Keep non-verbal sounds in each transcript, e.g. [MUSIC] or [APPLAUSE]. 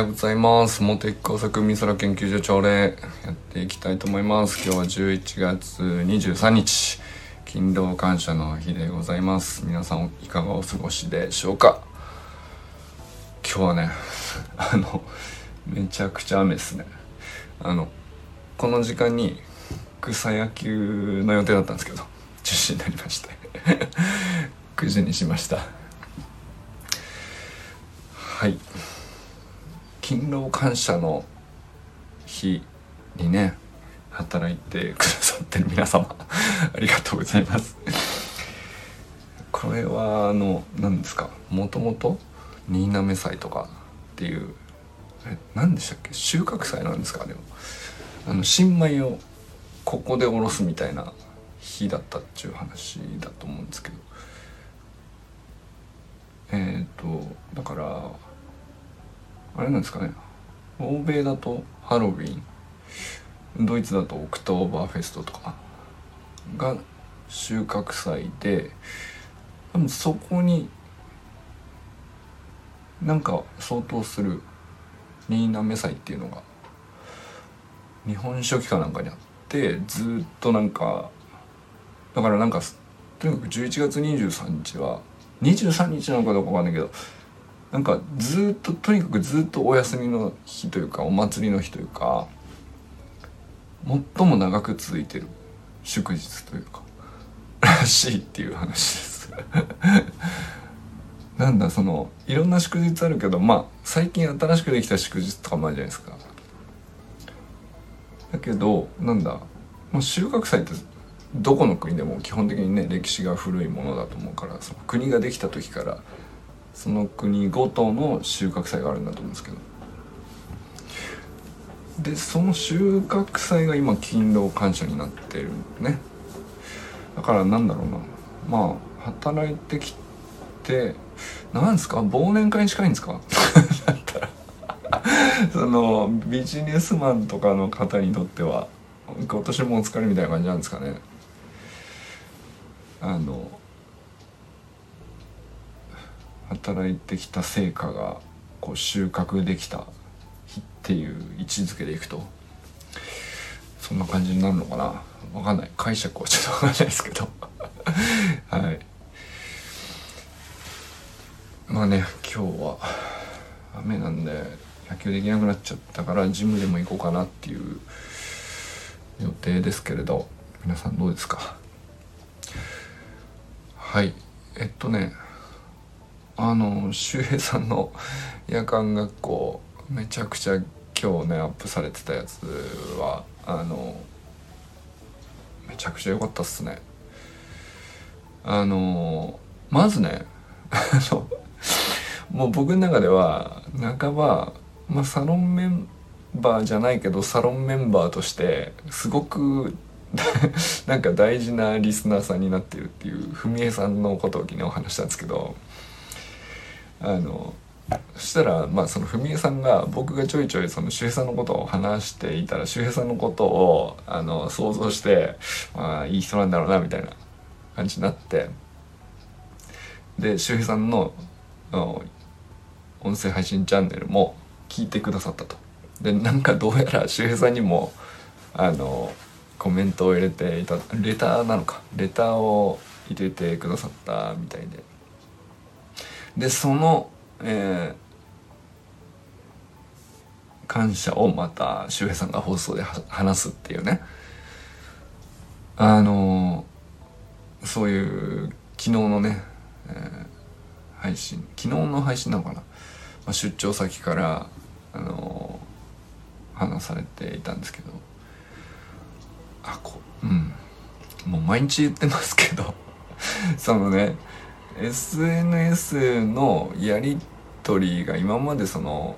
ようございます。モテ工作美空研究所朝礼やっていきたいと思います。今日は11月23日。勤労感謝の日でございます。皆さんいかがお過ごしでしょうか？今日はね [LAUGHS] あのめちゃくちゃ雨ですね。あのこの時間に草野球の予定だったんですけど中止になりまして。[LAUGHS] 9時にしました。はい。勤労感謝の日にね働いてくださってる皆様ありがとうございます。これはあの何ですか？もともと新滑祭とかっていうえ何でしたっけ？収穫祭なんですか？でも。あの新米をここでおろすみたいな日だったっていう話だと思うんですけど。えっ、ー、とだからあれなんですかね。欧米だとハロウィンドイツだとオクトーバーフェストとかが収穫祭で多分そこになんか相当する新嘗祭っていうのが日本書紀かなんかにあってずっとなんかだからなんかとにかく11月23日は23日なのかどうかわかんないけどなんかずっととにかくずっとお休みの日というかお祭りの日というか最も長く続いてる祝日というからしいっていう話です。[LAUGHS] なんだそのいろんな祝日あるけどまあ最近新しくできた祝日とかもあるじゃないですか。だけどなんだもう収穫祭ってどこの国でも基本的にね歴史が古いものだと思うからその国ができた時からその国ごとの収穫祭があるんだと思うんですけど。でその収穫祭が今勤労感謝になってるね。だからなんだろうな。まあ働いてきてなんですか？忘年会に近いんですか？だったらそのビジネスマンとかの方にとっては今年もお疲れみたいな感じなんですかね。あの働いてきた成果がこう収穫できた日っていう位置づけでいくとそんな感じになるのかな。分かんない。解釈はちょっと分かんないですけど。[LAUGHS] はい。まあね今日は雨なんで野球できなくなっちゃったからジムでも行こうかなっていう予定ですけれど皆さんどうですか？はい。えっとねあの周平さんの夜間学校めちゃくちゃ今日ねアップされてたやつはあのめちゃくちゃ良かったっすね。あのまずねあのもう僕の中では半ば、まあ、サロンメンバーじゃないけどサロンメンバーとしてすごくなんか大事なリスナーさんになってるっていう文江さんのことを昨日話したんですけどあのそしたらまあその文江さんが僕がちょいちょいその周平さんのことを話していたら周平さんのことをあの想像してまあいい人なんだろうなみたいな感じになってで周平さんの音声配信チャンネルも聞いてくださったと。でなんかどうやら周平さんにもあのコメントを入れていたレターなのかレターを入れてくださったみたいででその、えー、感謝をまた周平さんが放送で話すっていうね。あのそういう昨日のね、えー、配信昨日の配信なのかな、まあ、出張先からあの話されていたんですけど。あこうん。もう毎日言ってますけど。[LAUGHS] そのね SNS のやり取りが今までその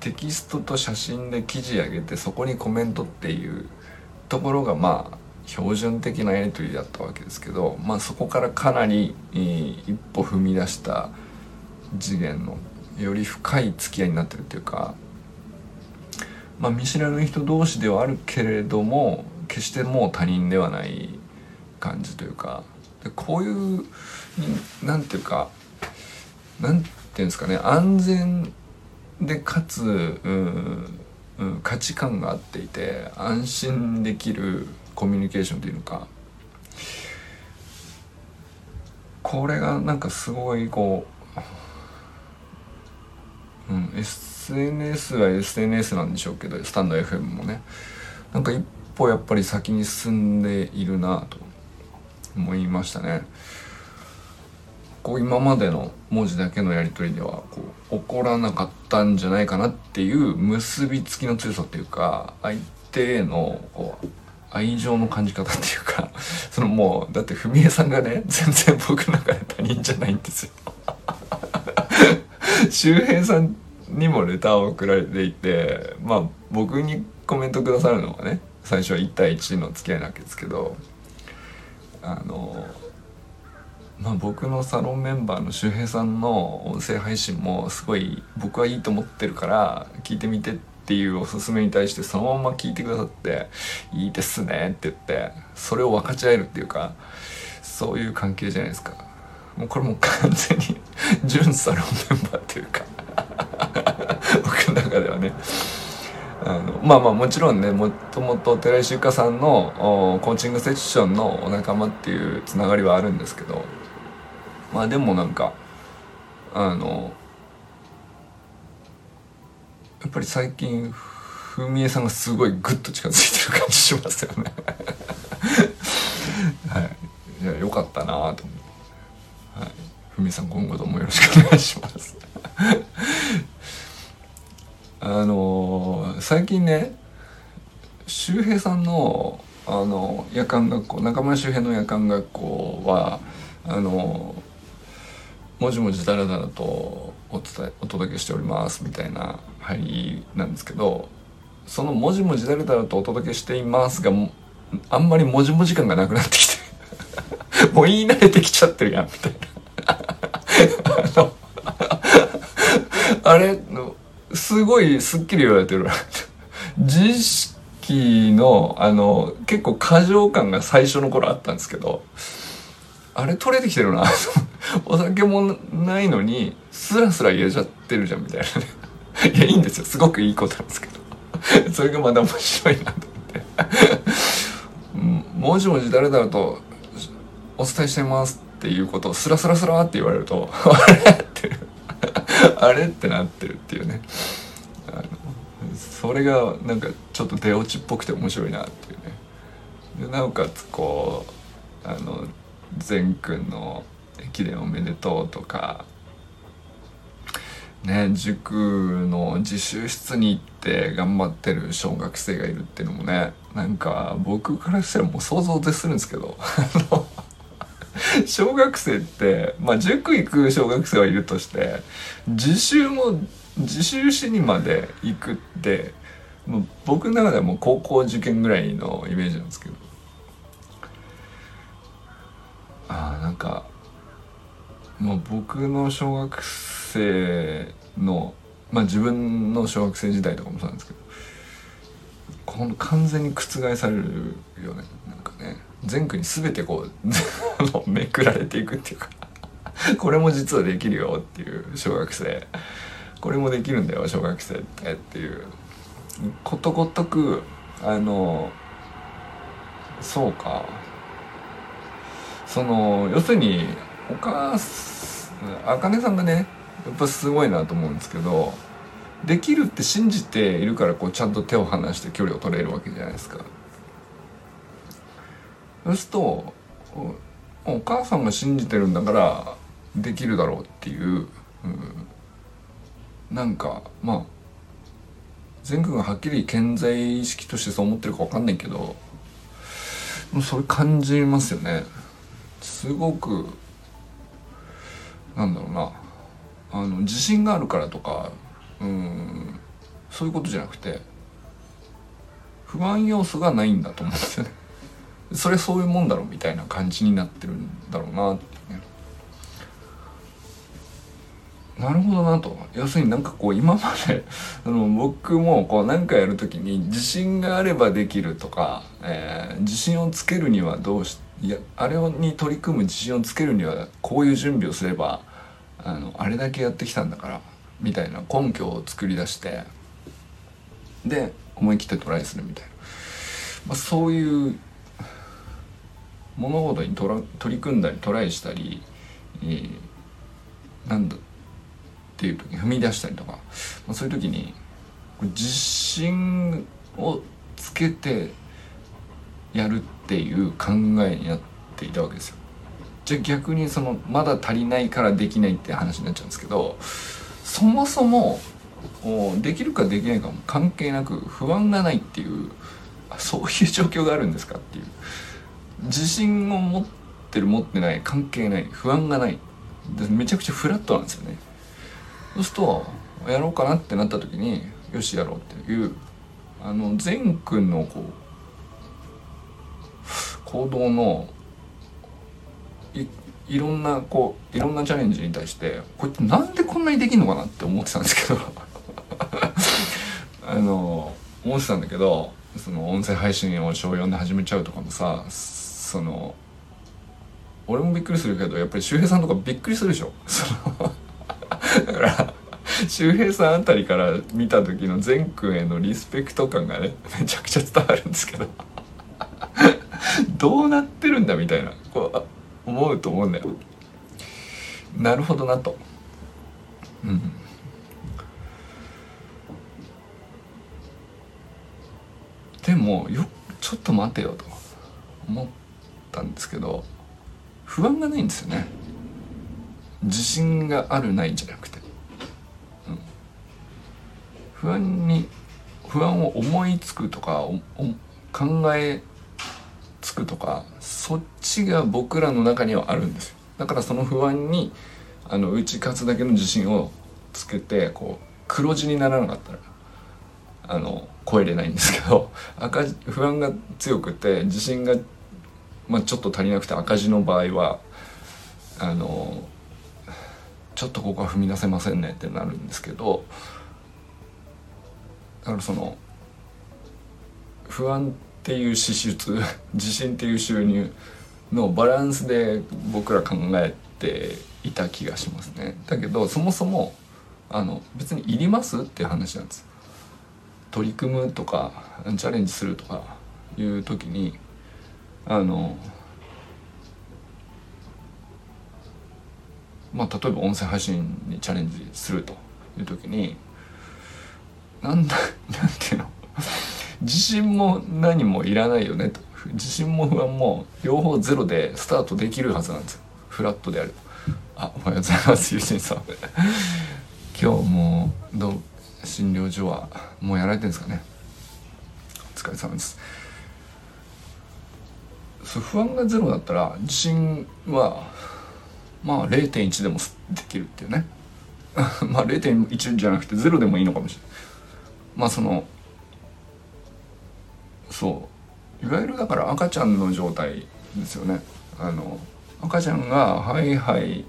テキストと写真で記事上げてそこにコメントっていうところがまあ標準的なやり取りだったわけですけど、まあ、そこからかなり一歩踏み出した次元のより深い付き合いになってるっていうか、まあ、見知らぬ人同士ではあるけれども決してもう他人ではない感じというかでこういう何ていうか何ていうんですかね安全でかつうんうん、価値観が合っていて安心できるコミュニケーションというのかこれがなんかすごいこう、うん、SNS は SNS なんでしょうけどスタンド FM もねなんか一歩やっぱり先に進んでいるなと思いましたね。こう今までの文字だけのやり取りではこう起こらなかったんじゃないかなっていう結びつきの強さっていうか相手へのこう愛情の感じ方っていうか [LAUGHS] そのもうだって文江さんがね全然僕の中で他人じゃないんですよ。[LAUGHS] 周平さんにもレターを送られていてまあ僕にコメントくださるのはね最初は1対1の付き合いなわけですけどあのまあ、僕のサロンメンバーの周平さんの音声配信もすごい僕はいいと思ってるから聞いてみてっていうおすすめに対してそのまま聞いてくださって「いいですね」って言ってそれを分かち合えるっていうかそういう関係じゃないですか。もうこれもう完全に [LAUGHS] 純サロンメンバーっていうか [LAUGHS] 僕の中ではね。あのまあまあもちろんねもともと寺石ゆかさんのコーチングセッションのお仲間っていうつながりはあるんですけどまあでもなんかあのやっぱり最近ふみえさんがすごいグッと近づいてる感じしますよね。[LAUGHS] はい。いやよかったなと思って。はい。ふみえさん今後ともよろしくお願いします。あの最近ね周平さんのあの夜間学校中村周平の夜間学校はあのもじもじだらだらとお伝えお届けしておりますみたいな入りなんですけどそのもじもじだらだらとお届けしていますがあんまりもじもじ感がなくなってきて [LAUGHS] もう言い慣れてきちゃってるやんみたいな。あれすごいすっきり言われてる自意識のあの結構過剰感が最初の頃あったんですけどあれ取れてきてるな。[LAUGHS] お酒もないのにスラスラ言えちゃってるじゃんみたいなね。[LAUGHS] いやいいんですよ。すごくいいことなんですけど。[LAUGHS] それがまだ面白いなと思って。もじもじ誰だろうとお伝えしてますっていうことをスラスラスラって言われるとあれってあれってなってるっていうね。あのそれがなんかちょっと出落ちっぽくて面白いなっていうね。でなおかつこうあの善くんの駅伝おめでとうとかね塾の自習室に行って頑張ってる小学生がいるっていうのもねなんか僕からしたらもう想像絶するんですけど [LAUGHS] 小学生ってまあ塾行く小学生はいるとして自習も自習しにまで行くって僕の中ではもう高校受験ぐらいのイメージなんですけど。あなんかもう僕の小学生のまあ自分の小学生時代とかもそうなんですけどこの完全に覆されるよねなんかね。全区に全てこう [LAUGHS] めくられていくっていうか [LAUGHS] これも実はできるよっていう小学生。これもできるんだよ小学生ってっていう。ことごとくあのそうか。その要するにお母あかねさんがねやっぱすごいなと思うんですけどできるって信じているからこうちゃんと手を離して距離を取れるわけじゃないですか。そうするとお母さんが信じてるんだからできるだろうっていう、うん、なんかまあ全国がはっきり健在意識としてそう思ってるか分かんないけどそれ感じますよね。すごくなんだろうなあの自信があるからとかうんそういうことじゃなくて不安要素がないんだと思うんですよね。[LAUGHS] それそういうもんだろうみたいな感じになってるんだろうなってね。なるほどなと要するになんかこう今まで [LAUGHS] あの僕もこう何かやる時に自信があればできるとか、えー、自信をつけるにはどうしいやあれに取り組む自信をつけるにはこういう準備をすればあのあれだけやってきたんだからみたいな根拠を作り出してで思い切ってトライするみたいな、まあ、そういう物事にとら取り組んだりトライしたり、えー、なんだっていう時に踏み出したりとか、まあ、そういう時に自信をつけてやるっていう考えになっていたわけですよ。じゃあ逆にそのまだ足りないからできないって話になっちゃうんですけどそもそもできるかできないかも関係なく不安がないっていうそういう状況があるんですかっていう。自信を持ってる持ってない関係ない不安がない。めちゃくちゃフラットなんですよね。そうするとやろうかなってなった時によしやろうっていうあの善くんのこう行動のいろんなこういろんなチャレンジに対してこれってなんでこんなにできんのかなって思ってたんですけど。[LAUGHS] あの思ってたんだけどその音声配信を小4で始めちゃうとかもさその俺もびっくりするけどやっぱり周平さんとかびっくりするでしょ。そのだから周平さんあたりから見た時の善くんへのリスペクト感がねめちゃくちゃ伝わるんですけど。[LAUGHS] どうなってるんだみたいなこう思うと思うんだよ。なるほどなと。うん。でもよちょっと待てよと思ったんですけど不安がないんですよね。自信があるないじゃなくて、うん、不安に不安を思いつくとか考えつくとかそっちが僕らの中にはあるんですよ。だからその不安にあの打ち勝つだけの自信をつけてこう黒字にならなかったらあの超えれないんですけど [LAUGHS] 赤不安が強くて自信が、まあ、ちょっと足りなくて赤字の場合はあのちょっとここは踏み出せませんねってなるんですけどだからその不安ってていう支出 [LAUGHS] 自信っていう収入のバランスで僕ら考えていた気がしますね。だけどそもそもあの別にいりますっていう話なんです。取り組むとかチャレンジするとかいう時にあのまあ例えば音声配信にチャレンジするという時になんだ [LAUGHS] なんていうの？自信も何もいらないよねと。自信も不安も両方ゼロでスタートできるはずなんですよ。フラットであるあおはようございますゆうしんさん。[LAUGHS] 今日もどう診療所はもうやられてるんですかね。お疲れ様です。そう不安がゼロだったら自信はまあ0.1でもできるっていうね。[LAUGHS] まあ0.1じゃなくて0でもいいのかもしれない。まあそのそう。いわゆるだから赤ちゃんの状態ですよね。あの赤ちゃんがハイハイ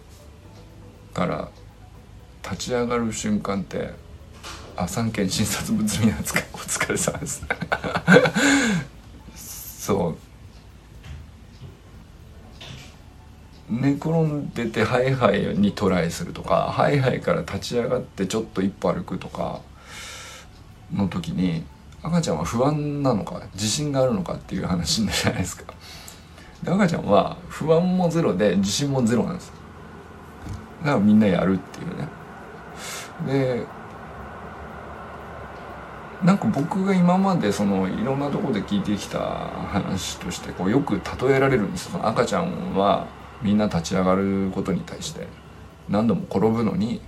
から立ち上がる瞬間ってあ三件診察物見なんですかお疲れ様です。[LAUGHS] そう。寝転んでてハイハイにトライするとかハイハイから立ち上がってちょっと一歩歩くとかの時に赤ちゃんは不安なのか自信があるのかっていう話になるじゃないですか。で赤ちゃんは不安もゼロで自信もゼロなんです。だからみんなやるっていうね。でなんか僕が今までそのいろんなとこで聞いてきた話としてこうよく例えられるんですよ。赤ちゃんはみんな立ち上がることに対して何度も転ぶのに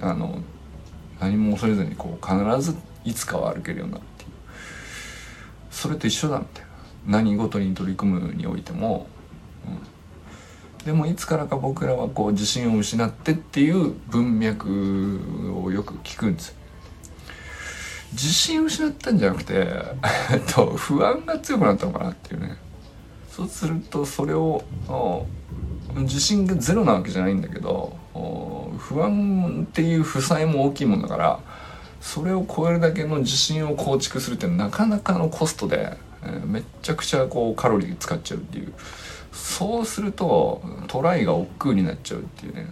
あの何も恐れずにこう必ずいつかは歩けるようになる。それと一緒だみたいな何事に取り組むにおいても、うん、でもいつからか僕らはこう自信を失ってっていう文脈をよく聞くんです。自信を失ったんじゃなくて、と、不安が強くなったのかなっていうね。そうするとそれを自信がゼロなわけじゃないんだけど不安っていう負債も大きいもんだからそれを超えるだけの自信を構築するってなかなかのコストで、えー、めっちゃくちゃこうカロリー使っちゃうっていう。そうするとトライが億劫になっちゃうっていうね。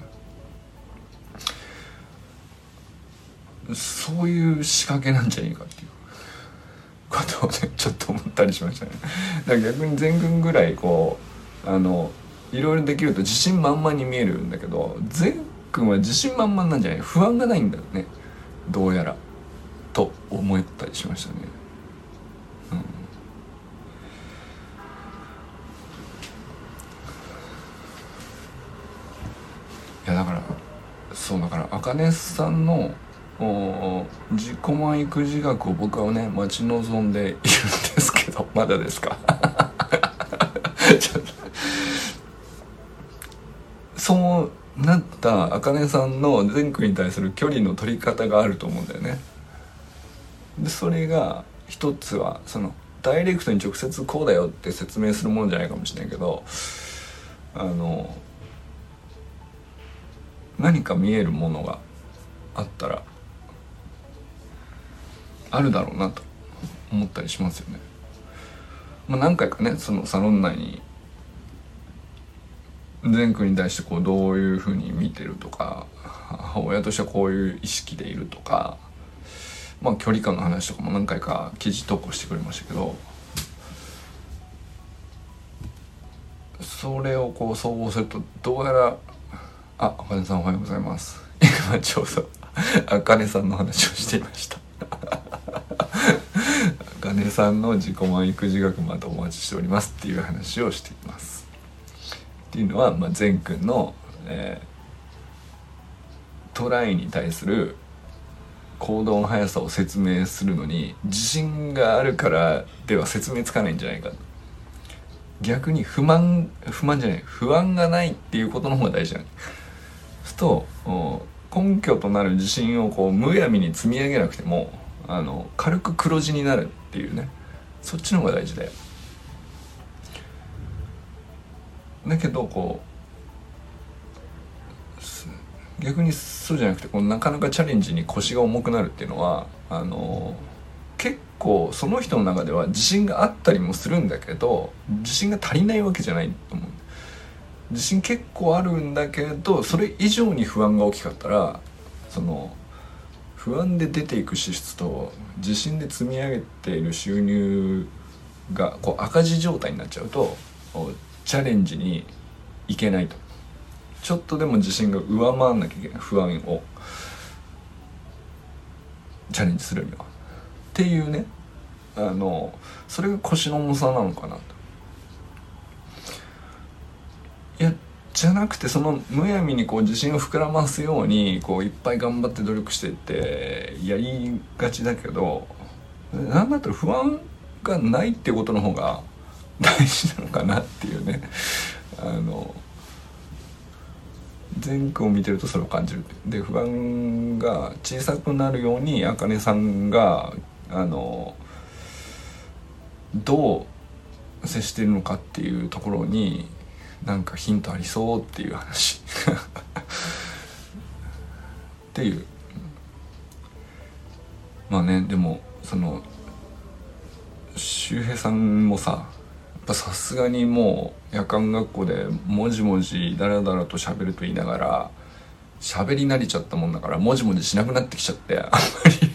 そういう仕掛けなんじゃないかっていう。ことをねちょっと思ったりしましたね。だから逆に全軍ぐらいこうあのいろいろできると自信満々に見えるんだけど全君は自信満々なんじゃない？不安がないんだよね。どうやらと思ったりしましたね。うん。いやだからそうだから茜さんの自己満育児学を僕はね待ち望んでいるんですけど [LAUGHS] まだですか？[LAUGHS] そうなった茜さんの善くに対する距離の取り方があると思うんだよねでそれが一つはそのダイレクトに直接こうだよって説明するもんじゃないかもしれないけどあの何か見えるものがあったらあるだろうなと思ったりしますよね。まあ、何回かねそのサロン内に善くんに対してこうどういうふうに見てるとか母親としてはこういう意識でいるとかまあ距離感の話とかも何回か記事投稿してくれましたけどそれをこう総合するとどうやらああかねさんおはようございます。今ちょうどあかねさんの話をしていました。あかねさんの自己満育児学またお待ちしておりますっていう話をしています。っていうのは、まあ、善くんの、えー、トライに対する行動の速さを説明するのに自信があるからでは説明つかないんじゃないか。逆に不満不満じゃない不安がないっていうことの方が大事なすと根拠となる自信をこうむやみに積み上げなくてもあの軽く黒字になるっていうね。そっちの方が大事だよ。だけどこう逆にそうじゃなくてこうなかなかチャレンジに腰が重くなるっていうのはあの結構その人の中では自信があったりもするんだけど自信が足りないわけじゃないと思う。自信結構あるんだけどそれ以上に不安が大きかったらその不安で出ていく支出と自信で積み上げている収入がこう赤字状態になっちゃうとチャレンジにいけないと。ちょっとでも自信が上回んなきゃいけない不安をチャレンジするには。っていうね。あのそれが腰の重さなのかなと。いやじゃなくてそのむやみにこう自信を膨らますようにこういっぱい頑張って努力してってやりがちだけど何だったら不安がないってことの方が大事なのかなっていうね。あの全句を見てるとそれを感じる。で不安が小さくなるようにあかねさんがあのどう接してるのかっていうところになんかヒントありそうっていう話。[LAUGHS] っていう。まあねでもその周平さんもさぱさすがにもう夜間学校でもじもじだらだらと喋ると言いながら喋り慣れちゃったもんだからもじもじしなくなってきちゃってあんまり。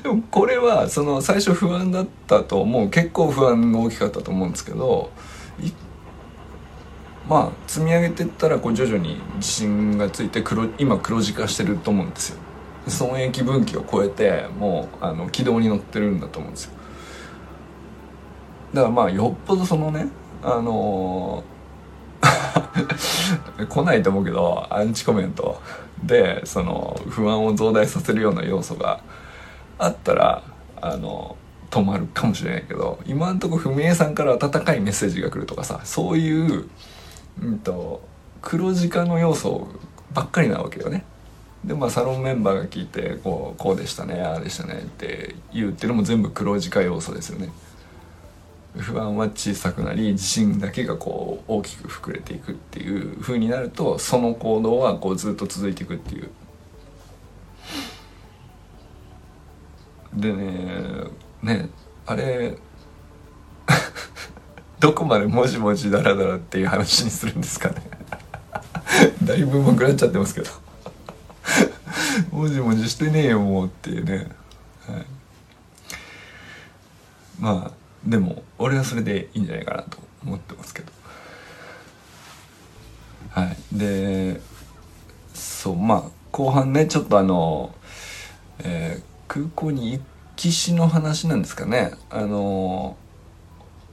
[LAUGHS] でもこれはその最初不安だったと思う。結構不安が大きかったと思うんですけどまあ積み上げてったらこう徐々に自信がついて黒今黒字化してると思うんですよ。損益分岐を超えてもうあの軌道に乗ってるんだと思うんですよ。だからまあよっぽどそのねあのー、[LAUGHS] 来ないと思うけどアンチコメントでその不安を増大させるような要素があったらあの止まるかもしれないけど今んとこ文江さんから温かいメッセージが来るとかさそういううんと黒字化の要素ばっかりなわけよね。でまあサロンメンバーが聞いてこうこうでしたねああでしたねって言うっていうのも全部黒字化要素ですよね。不安は小さくなり自信だけがこう大きく膨れていくっていう風になるとその行動はこうずっと続いていくっていう。でねねあれ [LAUGHS] どこまでもじもじだらだらっていう話にするんですかね。[LAUGHS] だいぶもくなっちゃってますけど。[LAUGHS] もじもじしてねえよもうっていうね、はい、まあでも俺はそれでいいんじゃないかなと思ってますけどはい。でそうまあ後半ねちょっとあの、えー、空港に行きしの話なんですかね。あの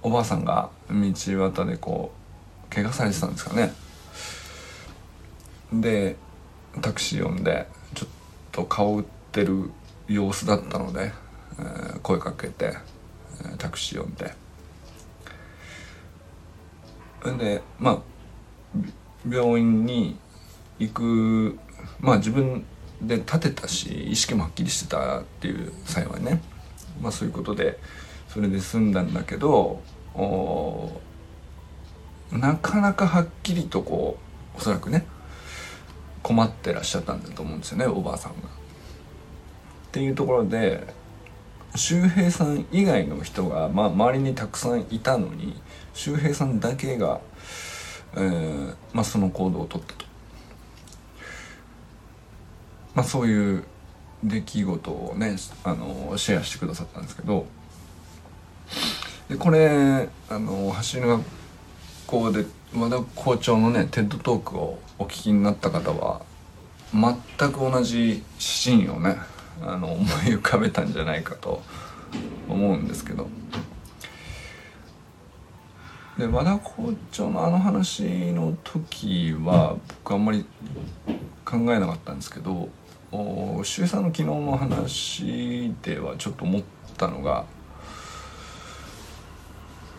おばあさんが道端でこう怪我されてたんですかね。でタクシー呼んでちょっと顔売ってる様子だったので、えー、声かけて。タクシーを呼んででまあ病院に行くまあ自分で立てたし意識もはっきりしてたっていう幸いねまあそういうことでそれで済んだんだけどなかなかはっきりとこうおそらくね困ってらっしゃったんだと思うんですよねおばあさんが。っていうところで周平さん以外の人が、まあ、周りにたくさんいたのに周平さんだけが、えーまあ、その行動をとったと、まあ、そういう出来事をねあのシェアしてくださったんですけど。でこれあの走る学校で和田校長のねテッドトークをお聞きになった方は全く同じシーンをねあの思い浮かべたんじゃないかと思うんですけど。で和田校長のあの話の時は僕あんまり考えなかったんですけど周さんの昨日の話ではちょっと思ったのが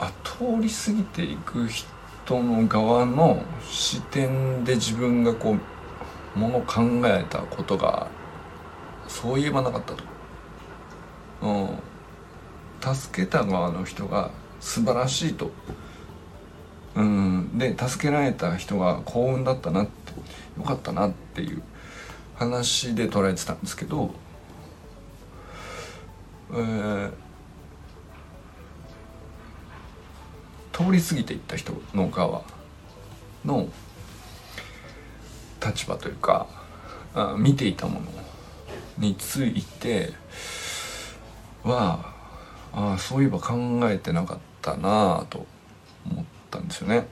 あ通り過ぎていく人の側の視点で自分がこうもの考えたことがそういえばなかったと。うん、助けた側の人が素晴らしいと。うん、で助けられた人が幸運だったなってよかったなっていう話で捉えてたんですけど、えー、通り過ぎていった人の側の立場というかあ見ていたものについてはあそういえば考えてなかったなあと思ったんですよね。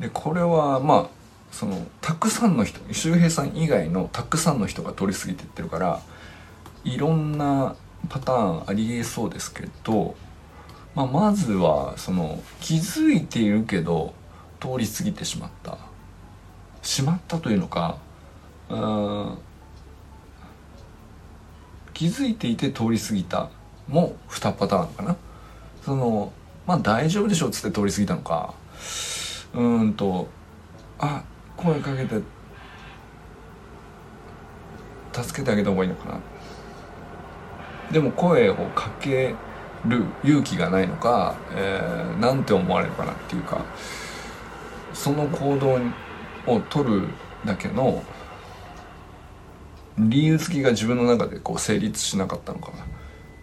でこれはまあそのたくさんの人周平さん以外のたくさんの人が通り過ぎてってるからいろんなパターンありえそうですけど、まあ、まずはその気づいているけど通り過ぎてしまったしまったというのかうん気づいていて通り過ぎたも2パターンかな。そのまあ大丈夫でしょっつって通り過ぎたのか。うんとあ声かけて助けてあげた方がいいのかな。でも声をかける勇気がないのか、えー、なんて思われるかなっていうか。その行動を取るだけの理由付きが自分の中でこう成立しなかったのかな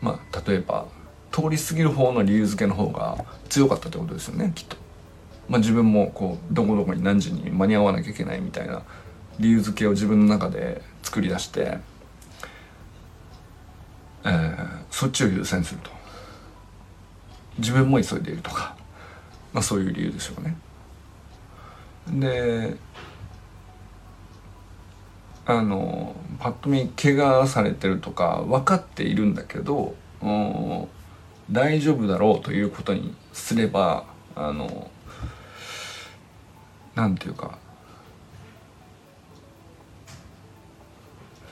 まあ例えば通り過ぎる方の理由付けの方が強かったってことですよねきっと。まあ、自分もこうどこどこに何時に間に合わなきゃいけないみたいな理由付けを自分の中で作り出して、えー、そっちを優先すると自分も急いでいるとか、まあ、そういう理由でしょうね。であのパッと見怪我されてるとか分かっているんだけど大丈夫だろうということにすればあのなんていうか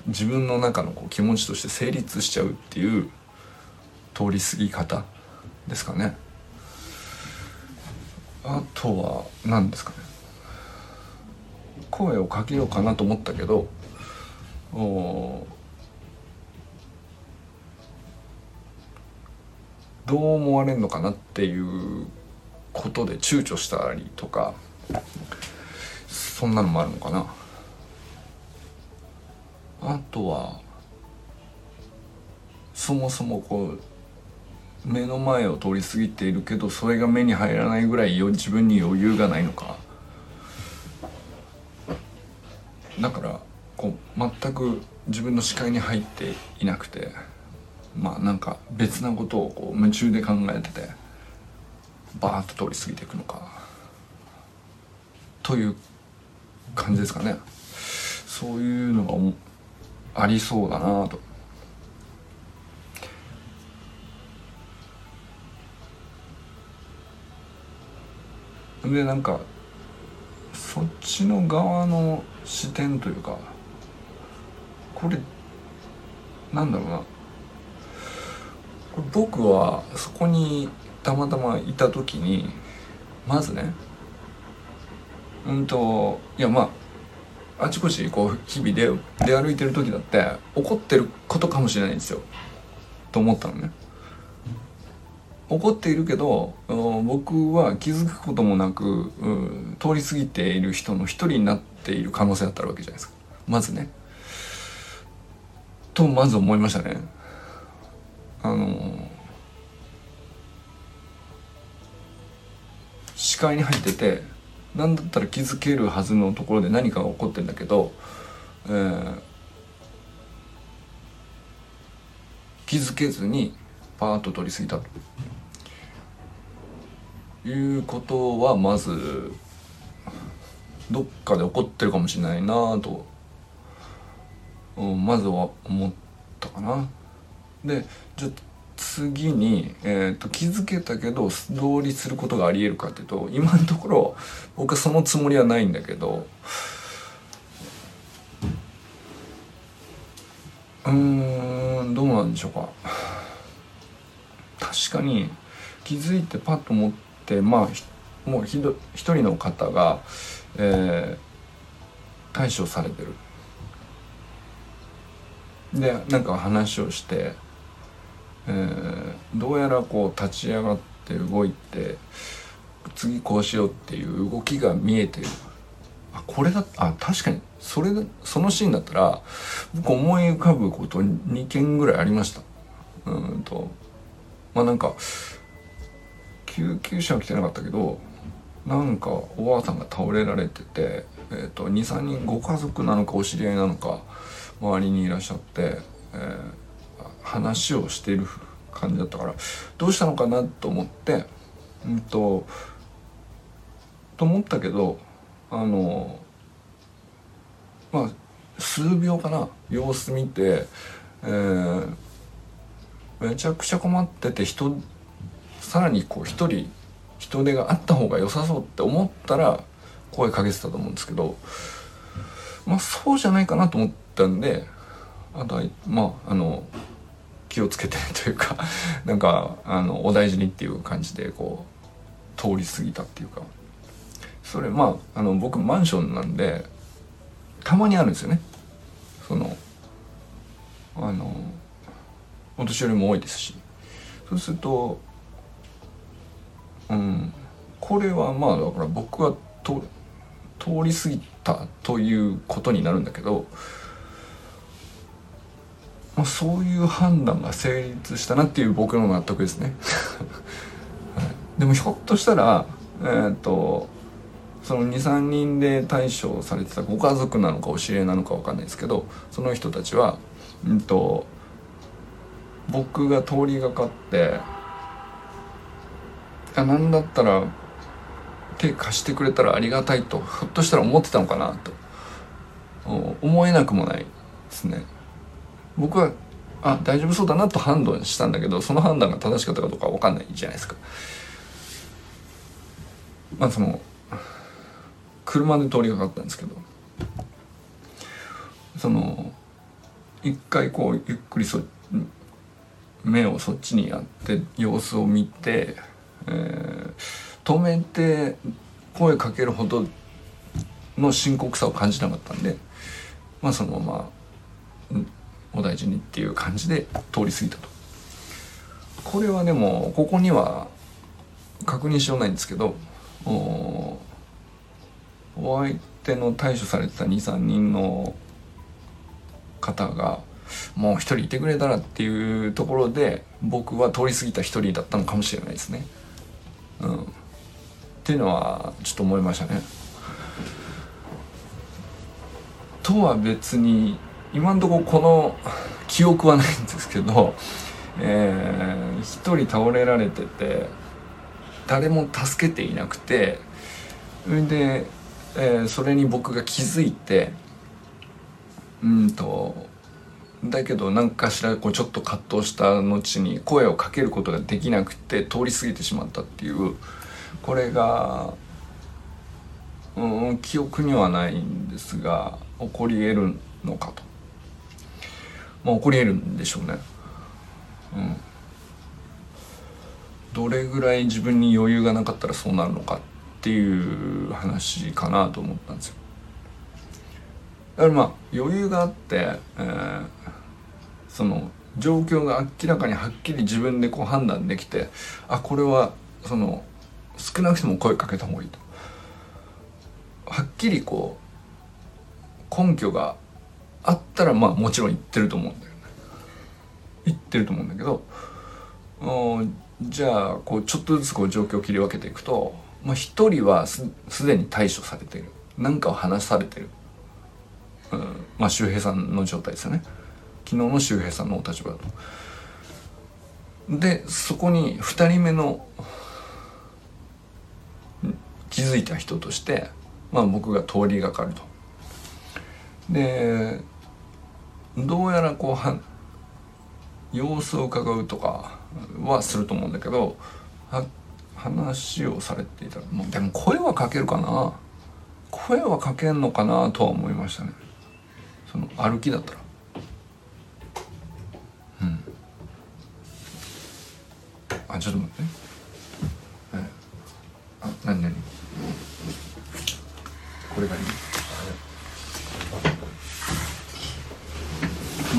自分の中のこう気持ちとして成立しちゃうっていう通り過ぎ方ですかね。あとは何ですかね。声をかけようかなと思ったけどおどう思われるのかなっていうことで躊躇したりとかそんなのもあるのかな。あとはそもそもこう目の前を通り過ぎているけどそれが目に入らないぐらい自分に余裕がないのか。だからこう全く自分の視界に入っていなくてまあなんか別なことをこう夢中で考えててバーッと通り過ぎていくのかという感じですかねそういうのがありそうだなと。でなんかそっちの側の視点というかこれなんだろうな。僕はそこにたまたまいた時にまずねうんといやまああちこちこう日々で出歩いてる時だって怒ってることかもしれないんですよ。と思ったのね。怒っているけど僕は気づくこともなく通り過ぎている人の一人になっている可能性だったわけじゃないですか。まずね。とまず思いましたね。あの視界に入ってて何だったら気づけるはずのところで何かが起こってんだけど、えー、気づけずにパーッと通り過ぎたと。いうことはまずどっかで起こってるかもしれないなと、まずは思ったかな。でじゃあ次に、えーと、気づけたけど素通りすることがありえるかっていうと今のところ僕はそのつもりはないんだけどうんどうなんでしょうか確かに気づいてパッと思ってまあもう一人の方が、えー、対処されてる。でなんか話をして、えー、どうやらこう立ち上がって動いて次こうしようっていう動きが見えてる。あこれだあ確かにそれそのシーンだったら僕思い浮かぶこと2件ぐらいありました。うんと。まあなんか救急車は来てなかったけどなんかおばあさんが倒れられてて、えーと、23人ご家族なのかお知り合いなのか周りにいらっしゃって、えー、話をしている感じだったからどうしたのかなと思ってうんとと思ったけどあのまあ数秒かな様子見て、えー、めちゃくちゃ困ってて人さらにこう一人人手があった方が良さそうって思ったら声かけてたと思うんですけどまあそうじゃないかなと思ってたんであとはまああの気をつけてというか [LAUGHS] なんかあのお大事にっていう感じでこう通り過ぎたっていうか。それまああの僕マンションなんでたまにあるんですよね。そのあのお年寄りも多いですし。そうするとうん、これはまあだから僕は通り過ぎたということになるんだけど、まあ、そういう判断が成立したなっていう僕の納得ですね。はい、でもひょっとしたら、えーと、その23人で対処されてたご家族なのかお知り合いなのか分かんないですけどその人たちは、うんと僕が通りがかってや何だったら手貸してくれたらありがたいとひょっとしたら思ってたのかなと思えなくもないですね。僕はあ大丈夫そうだなと判断したんだけどその判断が正しかったかどうか分かんないじゃないですか。まあその車で通りかかったんですけどその一回こうゆっくりそ目をそっちにやって様子を見てえー、止めて声かけるほどの深刻さを感じなかったんでまあそのまま、お大事にっていう感じで通り過ぎたと。これはでもここには確認しようないんですけどお相手の対処されてた23人の方がもう一人いてくれたらっていうところで僕は通り過ぎた一人だったのかもしれないですね。うん、っていうのはちょっと思いましたね。とは別に今んとここの記憶はないんですけど、えー、一人倒れられてて誰も助けていなくてそれで、えー、それに僕が気づいてうんとだけど何かしらこうちょっと葛藤した後に声をかけることができなくて通り過ぎてしまったっていうこれが、うん、記憶にはないんですが起こり得るのかと。まあ起こり得るんでしょうね。うん。どれぐらい自分に余裕がなかったらそうなるのかっていう話かなと思ったんですよ。だからまあ余裕があって、えー、その状況が明らかにはっきり自分でこう判断できてあこれはその少なくとも声かけた方がいいとはっきりこう根拠があったらまあもちろん言ってると思うんだよね言ってると思うんだけどじゃあこうちょっとずつこう状況を切り分けていくとまあ、一人はすでに対処されている何かを話されてるうん、まあ周平さんの状態ですよね昨日の周平さんのお立場だと。でそこに2人目の気づいた人として、まあ、僕が通りがかると。でどうやらこうは様子を伺うとかはすると思うんだけど話をされていたらもうでも声はかけるかな。声はかけんのかなとは思いましたね。その歩きだったら。うん。あちょっと待って。ね、はい、あ何何？これがいい。は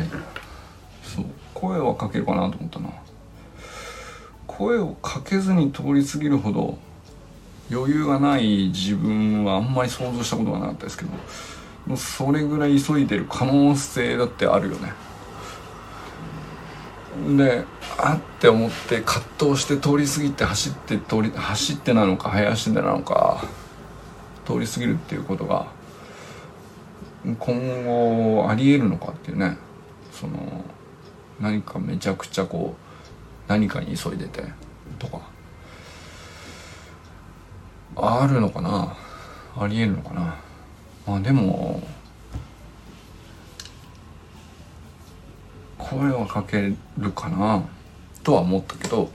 い。声はかけるかなと思ったな。声をかけずに通り過ぎるほど余裕がない自分はあんまり想像したことがなかったですけど。もうそれぐらい急いでる可能性だってあるよね。であって思って葛藤して通り過ぎて走って通り走ってなのか早足でなのか通り過ぎるっていうことが今後ありえるのかっていうね。その何かめちゃくちゃこう何かに急いでてとか。あるのかな？ありえるのかな？まあでも声をかけるかなとは思ったけど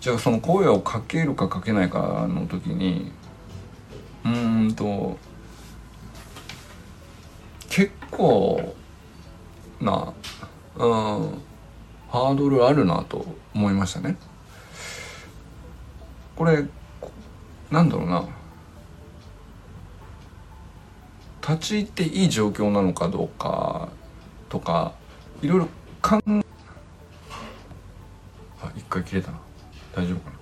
じゃあその声をかけるかかけないかの時にうーんと結構なうんハードルあるなと思いましたね。これなんだろうな立ち入っていい状況なのかどうかとかいろいろ考えあ一回切れたな。大丈夫かな。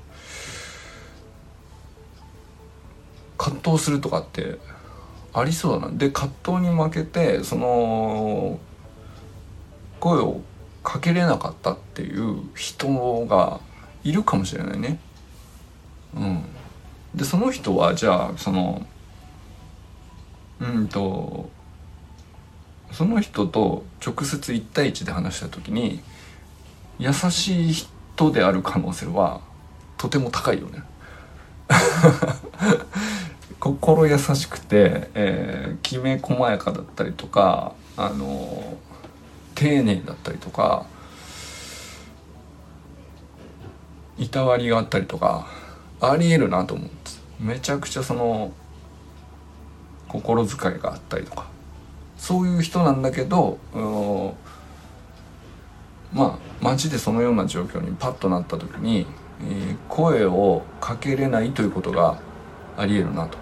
葛藤するとかってありそうだな。で葛藤に負けてその声をかけれなかったっていう人がいるかもしれないね。うん、でその人はじゃあそのうんとその人と直接1対1で話した時に優しい人である可能性はとても高いよね。[LAUGHS] 心優しくて、えー、きめ細やかだったりとかあの丁寧だったりとかいたわりがあったりとかありえるなと思うんですめちゃくちゃその心遣いがあったりとか。そういう人なんだけどまあ街でそのような状況にパッとなった時に、えー、声をかけれないということがありえるなと。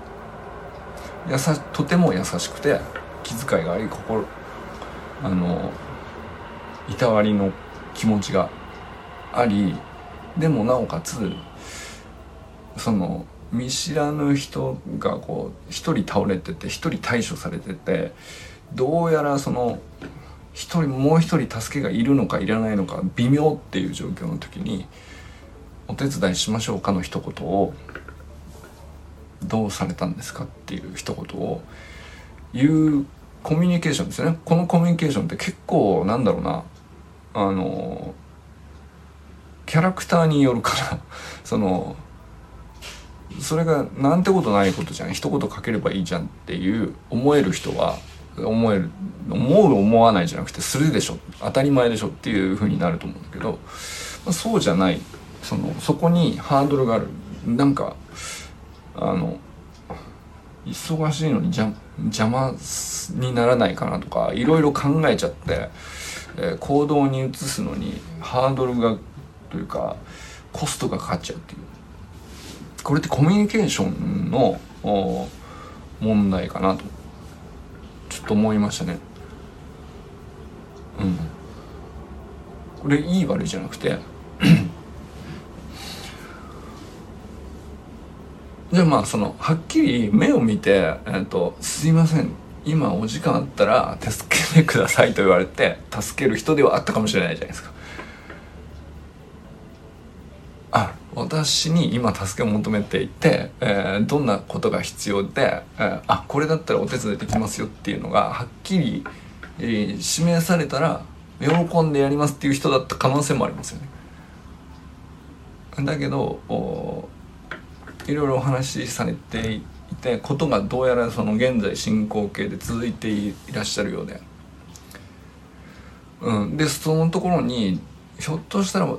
やさとても優しくて気遣いがあり心あのいたわりの気持ちがありでもなおかつその見知らぬ人がこう一人倒れてて一人対処されててどうやらその一人もう一人助けがいるのかいらないのか微妙っていう状況の時に「お手伝いしましょうか」の一言を「どうされたんですか?」っていう一言を言うコミュニケーションですよねこのコミュニケーションって結構なんだろうなあのキャラクターによるから [LAUGHS] そのそれがなんてことないことじゃん。一言かければいいじゃんっていう思える人は思える思う思わないじゃなくてするでしょ。当たり前でしょっていうふうになると思うんだけど、まあ、そうじゃない。そのそこにハードルがある。なんかあの忙しいのに邪邪魔にならないかなとかいろいろ考えちゃって、えー、行動に移すのにハードルがというかコストがかかっちゃうっていう。これってコミュニケーションの問題かなと。ちょっと思いましたね。うん。これいい悪いじゃなくて。[CLEARS THROAT] じゃあまあそのはっきり目を見て、えーと「すいません。今お時間あったら助けてください」と言われて助ける人ではあったかもしれないじゃないですか。あ私に今助けを求めていて、えー、どんなことが必要で、えー、あこれだったらお手伝いできますよっていうのがはっきり、えー、示されたら喜んでやりますっていう人だった可能性もありますよね。だけどいろいろお話しされていてことがどうやらその現在進行形で続いていらっしゃるようで、うん、でそのところにひょっとしたら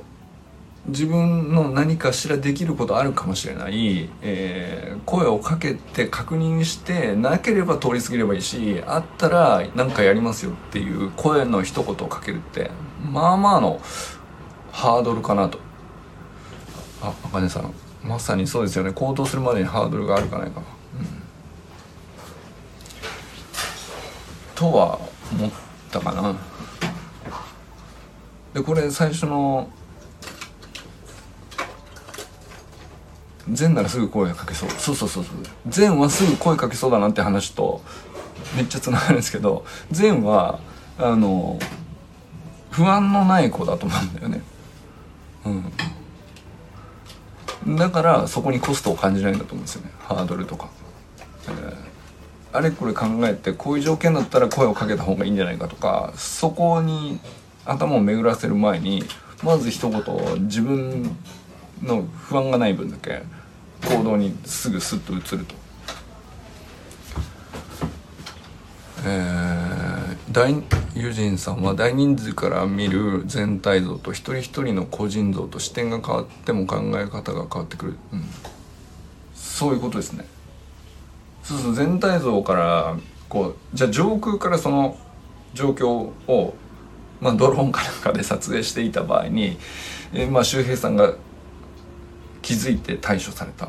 自分の何かしらできることあるかもしれない、えー、声をかけて確認してなければ通り過ぎればいいしあったら何かやりますよっていう声の一言をかけるってまあまあのハードルかなと。ああかねさんまさにそうですよね。行動するまでにハードルがあるかないか。な、うん、とは思ったかな。でこれ最初の善ならすぐ声かけそう。そうそうそうそう。善はすぐ声かけそうだなって話とめっちゃつながるんですけど善はあの不安のない子だと思うんだよね。うん。だからそこにコストを感じないんだと思うんですよね。ハードルとか、えー、あれこれ考えてこういう条件だったら声をかけた方がいいんじゃないかとかそこに頭を巡らせる前にまず一言自分の不安がない分だけ行動にすぐスッと移ると。えー、大友人さんは大人数から見る全体像と一人一人の個人像と視点が変わっても考え方が変わってくる、うん、そういうことですね。そうそう全体像からこうじゃあ上空からその状況を、まあ、ドローンかなんかで撮影していた場合に、えー、まあ周平さんが気づいて対処された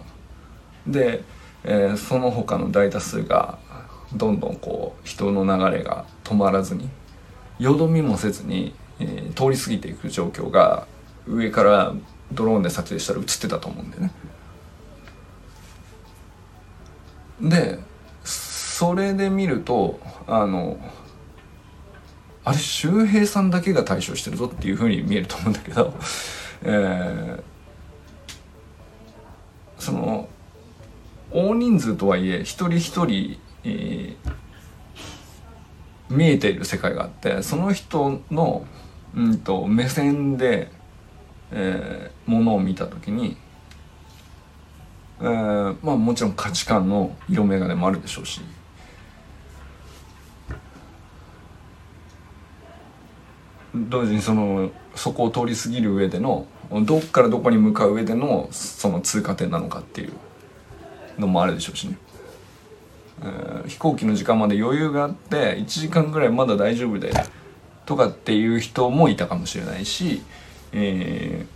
で、えー、その他の大多数がどんどんこう人の流れが止まらずによどみもせずに、えー、通り過ぎていく状況が上からドローンで撮影したら映ってたと思うんだよね。でそれで見るとあのあれ周平さんだけが対処してるぞっていうふうに見えると思うんだけど、えー、その大人数とはいえ一人一人、えー、見えている世界があってその人の、うんと、目線で、えー、ものを見た時に、えー、まあもちろん価値観の色眼鏡もあるでしょうし。同時にそのそこを通り過ぎる上でのどっからどこに向かう上でのその通過点なのかっていうのもあるでしょうしね、えー、飛行機の時間まで余裕があって1時間ぐらいまだ大丈夫でとかっていう人もいたかもしれないし、え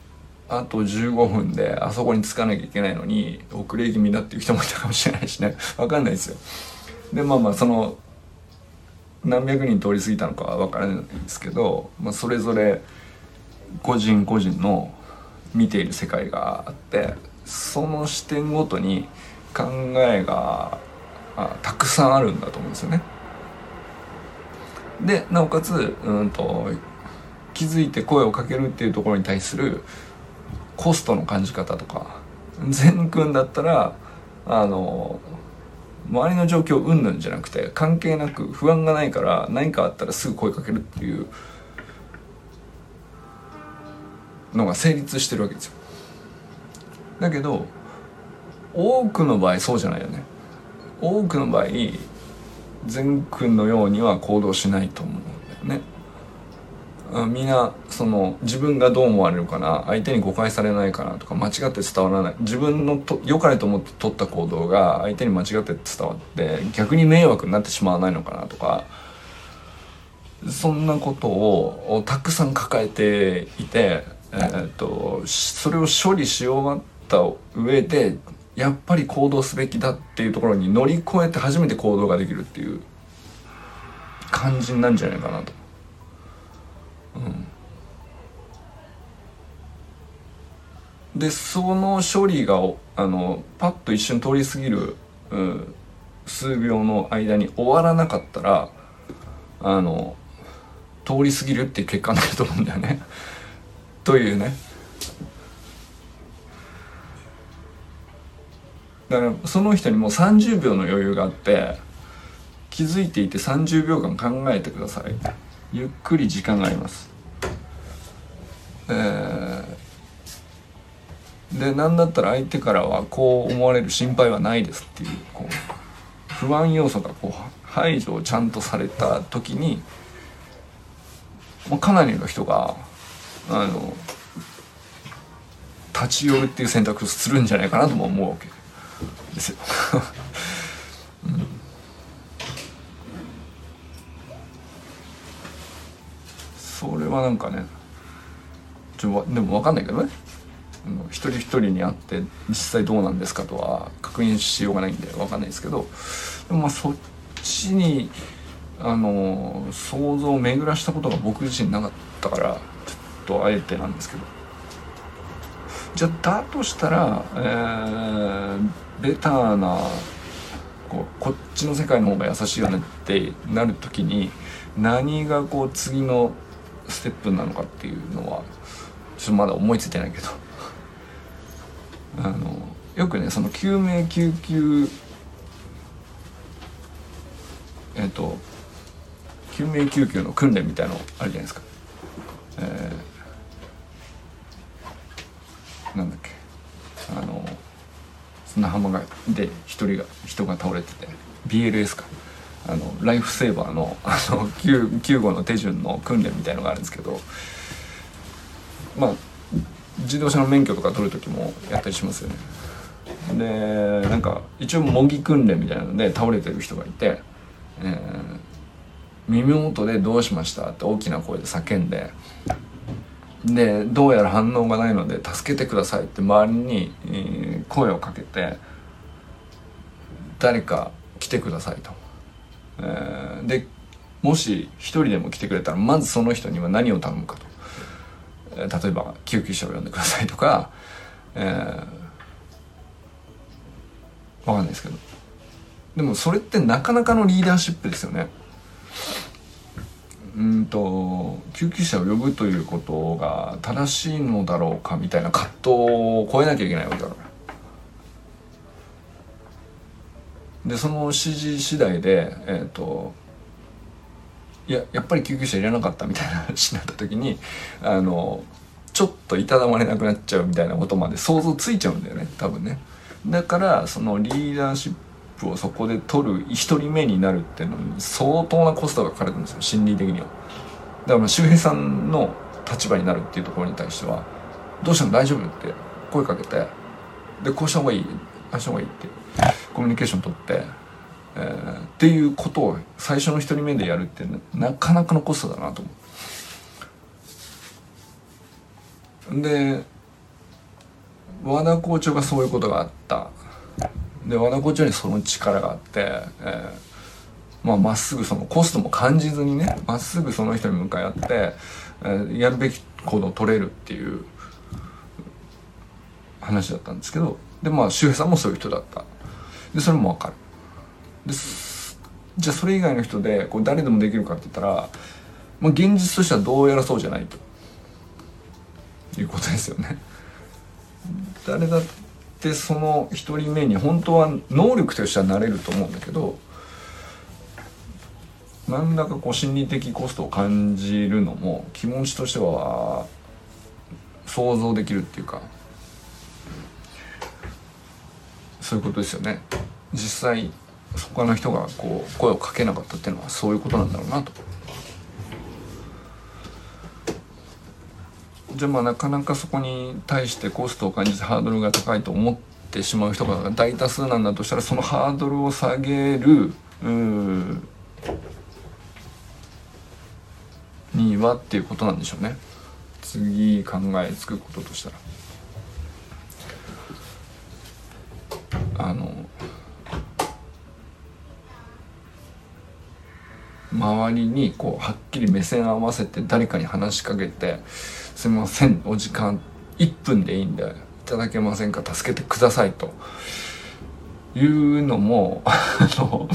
ー、あと15分であそこに着かなきゃいけないのに遅れ気味だっていう人もいたかもしれないしね分かんないですよ。でまあまあその何百人通り過ぎたのかは分からないですけど、まあ、それぞれ個人個人の見ている世界があってその視点ごとに考えがたくさんあるんだと思うんですよね。でなおかつうんと気づいて声をかけるっていうところに対するコストの感じ方とか善くんだったらあの周りの状況うんぬんじゃなくて関係なく不安がないから何かあったらすぐ声かけるっていうのが成立してるわけですよ。だけど多くの場合そうじゃないよね。多くの場合善くんのようには行動しないと思うんだよね。みんなその自分がどう思われるかな相手に誤解されないかなとか間違って伝わらない。自分のと良かれと思って取った行動が相手に間違って伝わって逆に迷惑になってしまわないのかなとかそんなことをたくさん抱えていて、えー、っとそれを処理し終わった上でやっぱり行動すべきだっていうところに乗り越えて初めて行動ができるっていう感じなんじゃないかなと。うん、でその処理があのパッと一瞬通り過ぎる、うん、数秒の間に終わらなかったらあの通り過ぎるっていう結果になると思うんだよね。というね。だからその人にもう30秒の余裕があって気づいていて30秒間考えてください。ゆっくり時間があります。えー、で何だったら相手からはこう思われる心配はないですっていうこう不安要素がこう排除をちゃんとされた時にもうかなりの人があの立ち寄るっていう選択をするんじゃないかなとも思うわけ。ですよ。うん。それはなんかねちょでも分かんないけどね。一人一人に会って実際どうなんですかとは確認しようがないんで分かんないですけど。でもまあそっちにあの想像を巡らしたことが僕自身なかったからとあえてなんですけどじゃあだとしたら、えー、ベターなここっちの世界の方が優しいよねってなる時に何がこう次のステップなのかっていうのはちょっとまだ思いついてないけどあのよくねその救命救急えっ、と救命救急の訓練みたいのあるじゃないですか。えー、なんだっけ。あの砂浜がで一人が人が倒れてて。BLS か。あのライフセーバーの [LAUGHS] あの救救護の手順の訓練みたいのがあるんですけど。まあ自動車の免許とか取る時もやったりしますよね。でなんか一応模擬訓練みたいなので倒れてる人がいて、えー、耳元で「どうしました?」って大きな声で叫んで。でどうやら反応がないので「助けてください」って周りに、え、声をかけて「誰か来てください」と。え、でもし一人でも来てくれたらまずその人には何を頼むかと、え、例えば救急車を呼んでくださいとか、えー、分かんないですけどでもそれってなかなかのリーダーシップですよね。うんと救急車を呼ぶということが正しいのだろうかみたいな葛藤を超えなきゃいけないわけだから。でその指示次第でえっ、ー、といややっぱり救急車いらなかったみたいな話になった時にあのちょっといただまれなくなっちゃうみたいなことまで想像ついちゃうんだよね多分ねだからそのリーダーシップをそこで取る一人目になるっていうのに相当なコストがかかるんですよ心理的にはだから周平さんの立場になるっていうところに対しては「どうしても大丈夫?」って声かけてでこうした方がいいああした方がいいってコミュニケーション取って、えー、っていうことを最初の一人目でやるってなかなかのコストだなと思う。で和田校長がそういうことがあったで和田校長にその力があって、えー、まあ、まっすぐそのコストも感じずにねまっすぐその人に向かい合って、えー、やるべき行動を取れるっていう話だったんですけどでまあ周平さんもそういう人だった。でそれも分かる。でじゃあそれ以外の人でこう誰でもできるかって言ったら、まあ、現実としてはどうやらそうじゃないと。いうことですよね。誰だってその一人目に本当は能力としてはなれると思うんだけど何らかこう心理的コストを感じるのも気持ちとしては想像できるっていうかそういうことですよね実際他の人がこう声をかけなかったっていうのはそういうことなんだろうなと。じゃあまあなかなかそこに対してコストを感じてハードルが高いと思ってしまう人が大多数なんだとしたらそのハードルを下げるにはっていうことなんでしょうね次考えつくこととしたら。あの周りにこうはっきり目線合わせて誰かに話しかけて「すみませんお時間1分でいいんでいただけませんか助けてください」と。いうのもあの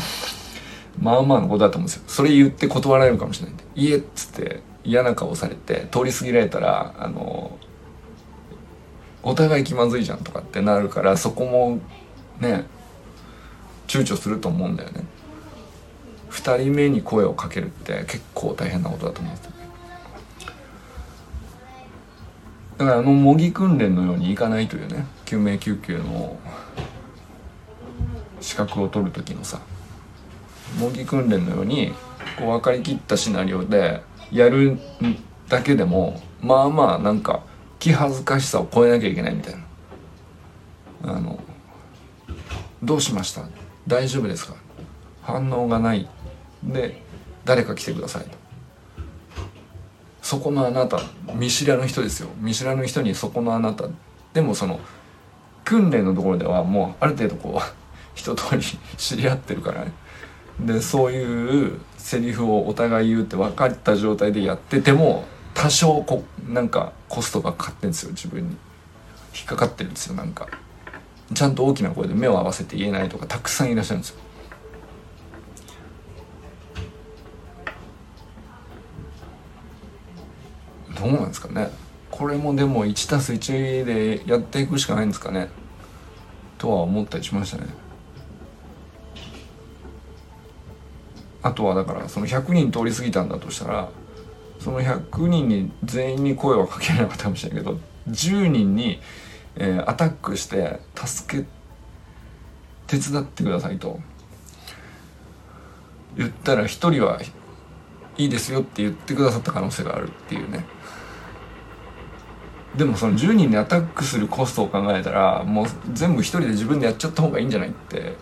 まあまあのことだと思うんですよ。それ言って断られるかもしれないんで「いえ」っつって嫌な顔されて通り過ぎられたらあのお互い気まずいじゃんとかってなるからそこもね躊躇すると思うんだよね。2人目に声をかけるって結構大変なことだと思うんですよ。だからあの模擬訓練のようにいかないというね救命救急の資格を取る時のさ模擬訓練のようにこう分かりきったシナリオでやるだけでもまあまあなんか気恥ずかしさを超えなきゃいけないみたいな。あのどうしました？大丈夫ですか？反応がない。で誰か来てくださいと。そこのあなた見知らぬ人ですよ。見知らぬ人にそこのあなた。でもその訓練のところではもうある程度こう一通り知り合ってるからね。でそういうセリフをお互い言うって分かった状態でやってても多少こなんかコストがかかってんですよ。自分に。引っかかってるんですよなんか。ちゃんと大きな声で目を合わせて言えないとかたくさんいらっしゃるんですよ。どうなんですかね。これもでも 1+1 でやっていくしかないんですかね。とは思ったりしましたね。あとはだからその100人通り過ぎたんだとしたらその100人に全員に声はかけなかったかもしれないけど10人に、えー、アタックして助け手伝ってくださいと。言ったら1人はいいですよって言ってくださった可能性があるっていうね。でもその10人にアタックするコストを考えたらもう全部1人で自分でやっちゃった方がいいんじゃないって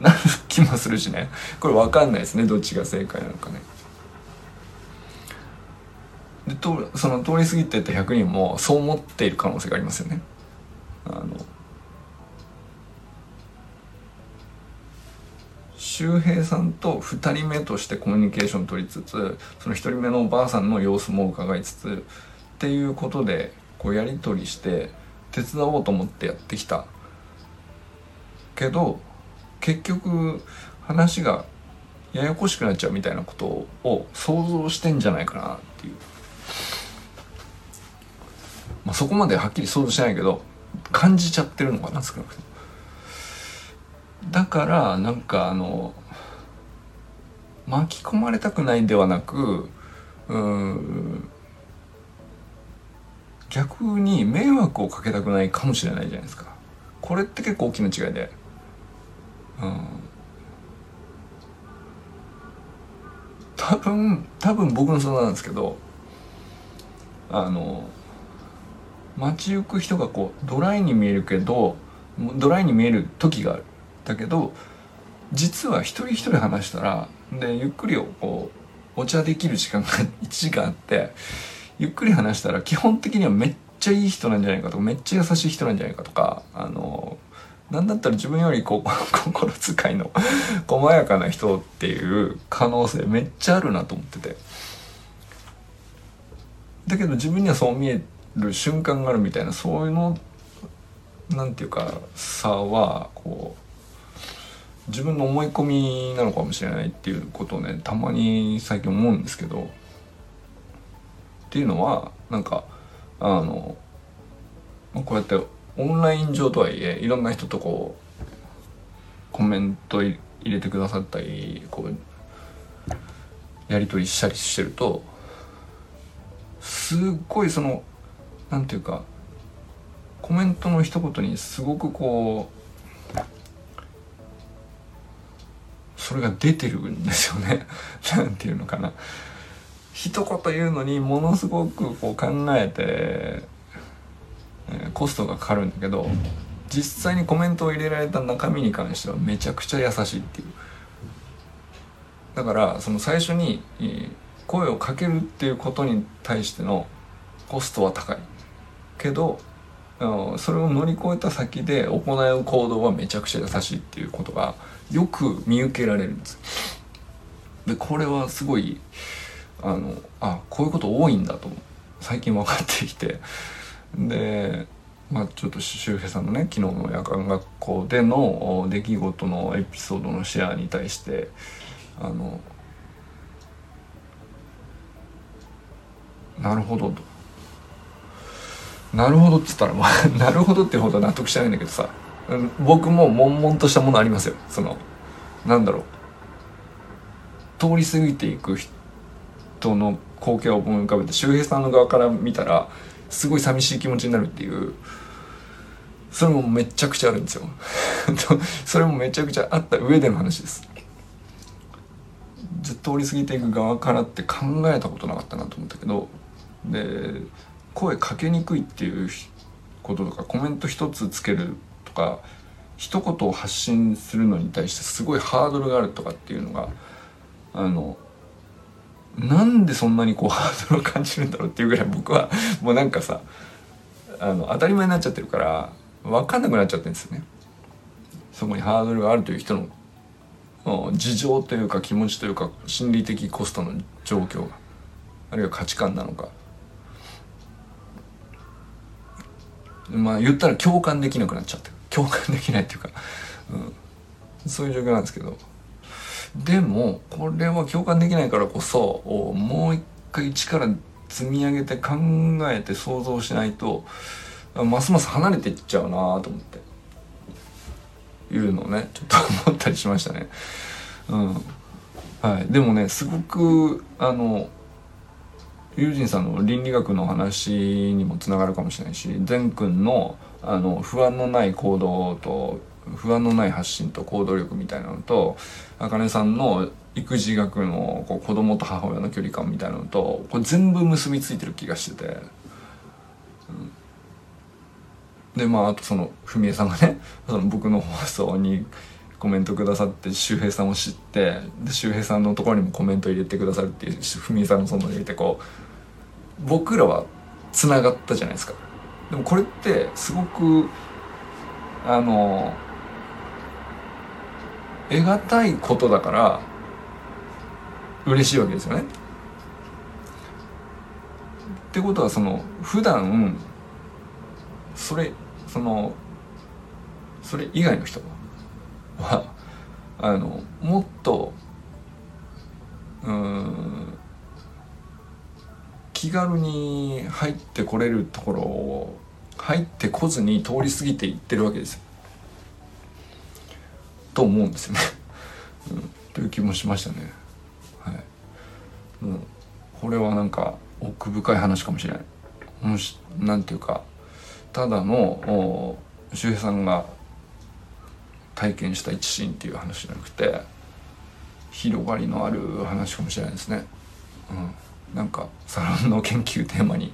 なる気もするしね。これ分かんないですねどっちが正解なのかね。でとその通り過ぎてった100人もそう思っている可能性がありますよね。あの周平さんと2人目としてコミュニケーション取りつつその1人目のおばあさんの様子も伺いつつっていうことでこうやり取りして手伝おうと思ってやってきた。けど結局話がややこしくなっちゃうみたいなことを想像してんじゃないかなっていう、まあ、そこまではっきり想像してないけど感じちゃってるのかな少なくとも。だからなんかあの巻き込まれたくないではなくうん逆に迷惑をかけたくないかもしれないじゃないですか。これって結構大きな違いで。うん。多分多分僕の想像なんですけどあの街行く人がこうドライに見えるけどドライに見える時がある。だけど実は一人一人話したらでゆっくりこうお茶できる時間が [LAUGHS] 1時間あってゆっくり話したら基本的にはめっちゃいい人なんじゃないかとかめっちゃ優しい人なんじゃないかとかあのなんだったら自分よりこ [LAUGHS] 心遣いの細やかな人っていう可能性めっちゃあるなと思ってて。だけど自分にはそう見える瞬間があるみたいなそういうのなんていうか差はこう自分の思い込みなのかもしれないっていうことをねたまに最近思うんですけどっていうのはなんかあのこうやってオンライン上とはいえいろんな人とこうコメント入れてくださったりこうやり取りしたりしてるとすっごいそのなんていうかコメントの一言にすごくこうそれが出てるんですよね。[LAUGHS] なんていうのかな。一言言うのにものすごくこう考えて、え、コストがかかるんだけど実際にコメントを入れられた中身に関してはめちゃくちゃ優しいっていう。だからその最初に声をかけるっていうことに対してのコストは高い。けどそれを乗り越えた先で行う行動はめちゃくちゃ優しいっていうことがよく見受けられるんです。でこれはすごいあのあこういうこと多いんだと最近分かってきて。でまあちょっと周平さんのね昨日の夜間学校での出来事のエピソードのシェアに対してあのなるほどと。なるほどっつったらまあ [LAUGHS] なるほどってほど納得しないんだけどさ僕も悶々としたものありますよ。そのなんだろう。通り過ぎていく人の光景を思い浮かべて周平さんの側から見たらすごい寂しい気持ちになるっていうそれもめちゃくちゃあるんですよ。[LAUGHS] それもめちゃくちゃあった上での話です。ずっと通り過ぎていく側からって考えたことなかったなと思ったけどで声かけにくいっていうこととかコメント一つつけるとか一言を発信するのに対してすごいハードルがあるとかっていうのがあのなんでそんなにこうハードルを感じるんだろうっていうぐらい僕はもうなんかさあの当たり前になっちゃってるから分かんなくなっちゃってるんですよね。そこにハードルがあるという人の事情というか気持ちというか心理的コストの状況があるいは価値観なのか。まあ言ったら共感できなくなっちゃって共感できないっていうか、うん、そういう状況なんですけど。でもこれは共感できないからこそもう一回一から積み上げて考えて想像しないとますます離れていっちゃうなと思って。いうのをねちょっと思ったりしましたね。うん。はい、でもねすごくあの友人さんの倫理学の話にもつながるかもしれないし善くんのあの不安のない行動と不安のない発信と行動力みたいなのとあかねさんの育児学のこう子供と母親の距離感みたいなのとこれ全部結びついてる気がしてて、うん、でまああとその文江さんがね [LAUGHS] その僕の放送にコメントくださって周平さんを知ってで周平さんのところにもコメント入れてくださるっていう文江さんのその入れてこう僕らはつながったじゃないですか。でもこれってすごくあの得難いことだから嬉しいわけですよね。ってことはその普段それそのそれ以外の人はあのもっとうん気軽に入ってこれるところを入ってこずに通り過ぎていってるわけですよ。と思うんですよね。[LAUGHS] うん、という気もしましたね。はい。うん、これはなんか奥深い話かもしれない。もしなんていうかただの周平さんが体験した一シーンっていう話じゃなくて広がりのある話かもしれないですね。うん、なんかサロンの研究テーマに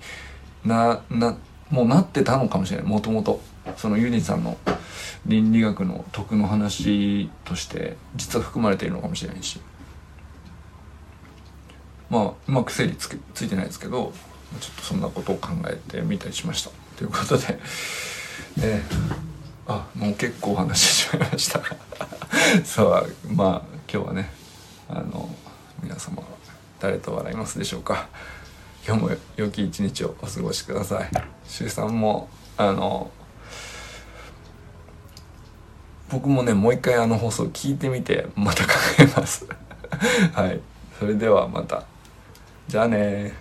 ななもうなってたのかもしれないもともとそのユニさんの倫理学の徳の話として実は含まれているのかもしれないし。まあうまく整理つついてないですけどちょっとそんなことを考えてみたりしました。ということでねあもう結構話してしまいました。[LAUGHS] そうまあ今日はねあの皆様誰と笑いますでしょうか。今日も良き一日をお過ごしください。周さんもあの僕もねもう一回あの放送聞いてみてまた考えます。はい。それではまた。じゃあね